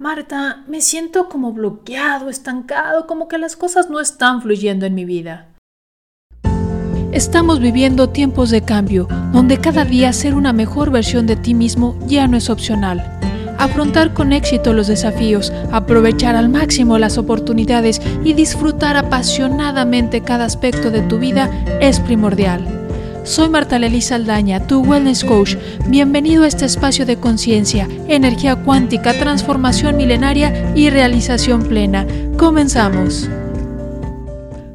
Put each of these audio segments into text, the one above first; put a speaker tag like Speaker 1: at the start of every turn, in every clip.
Speaker 1: Marta, me siento como bloqueado, estancado, como que las cosas no están fluyendo en mi vida.
Speaker 2: Estamos viviendo tiempos de cambio, donde cada día ser una mejor versión de ti mismo ya no es opcional. Afrontar con éxito los desafíos, aprovechar al máximo las oportunidades y disfrutar apasionadamente cada aspecto de tu vida es primordial. Soy Marta Lely Saldaña, tu Wellness Coach. Bienvenido a este espacio de conciencia, energía cuántica, transformación milenaria y realización plena. Comenzamos.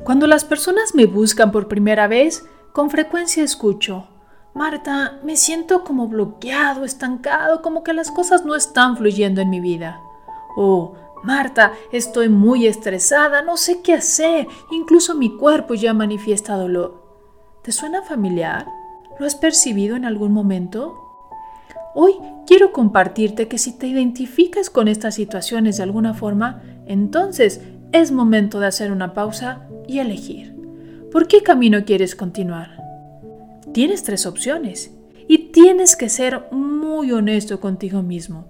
Speaker 1: Cuando las personas me buscan por primera vez, con frecuencia escucho, Marta, me siento como bloqueado, estancado, como que las cosas no están fluyendo en mi vida. O, Marta, estoy muy estresada, no sé qué hacer, incluso mi cuerpo ya manifiesta dolor. ¿Te suena familiar? ¿Lo has percibido en algún momento? Hoy quiero compartirte que si te identificas con estas situaciones de alguna forma, entonces es momento de hacer una pausa y elegir. ¿Por qué camino quieres continuar? Tienes tres opciones y tienes que ser muy honesto contigo mismo.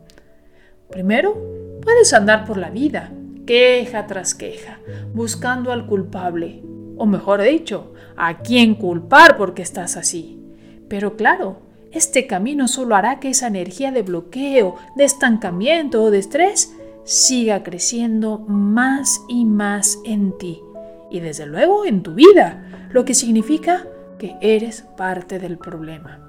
Speaker 1: Primero, puedes andar por la vida, queja tras queja, buscando al culpable, o mejor dicho, a quién culpar porque estás así. Pero claro, este camino solo hará que esa energía de bloqueo, de estancamiento o de estrés siga creciendo más y más en ti y desde luego en tu vida, lo que significa que eres parte del problema.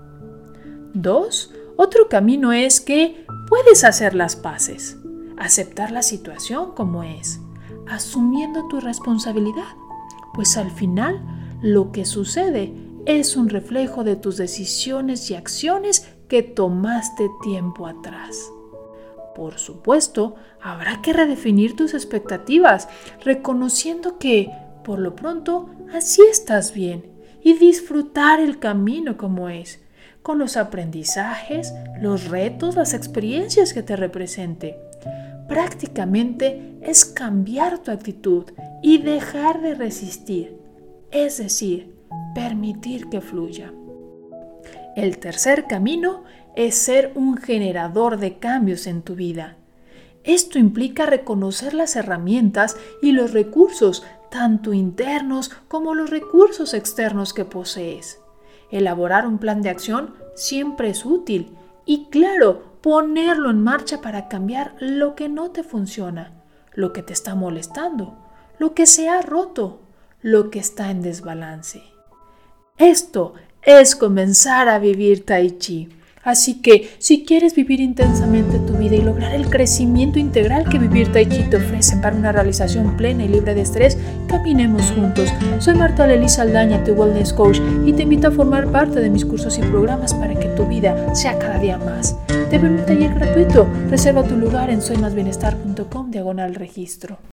Speaker 1: Dos, otro camino es que puedes hacer las paces, aceptar la situación como es, asumiendo tu responsabilidad pues al final lo que sucede es un reflejo de tus decisiones y acciones que tomaste tiempo atrás. Por supuesto, habrá que redefinir tus expectativas, reconociendo que, por lo pronto, así estás bien y disfrutar el camino como es, con los aprendizajes, los retos, las experiencias que te represente. Prácticamente es cambiar tu actitud y dejar de resistir, es decir, permitir que fluya. El tercer camino es ser un generador de cambios en tu vida. Esto implica reconocer las herramientas y los recursos, tanto internos como los recursos externos que posees. Elaborar un plan de acción siempre es útil y claro, ponerlo en marcha para cambiar lo que no te funciona, lo que te está molestando lo que se ha roto, lo que está en desbalance. Esto es comenzar a vivir tai chi. Así que si quieres vivir intensamente tu vida y lograr el crecimiento integral que vivir Tai Chi te ofrece para una realización plena y libre de estrés, caminemos juntos. Soy Marta Lely Saldaña, tu Wellness Coach, y te invito a formar parte de mis cursos y programas para que tu vida sea cada día más. Te veo un taller gratuito. Reserva tu lugar en soymasbienestar.com diagonal registro.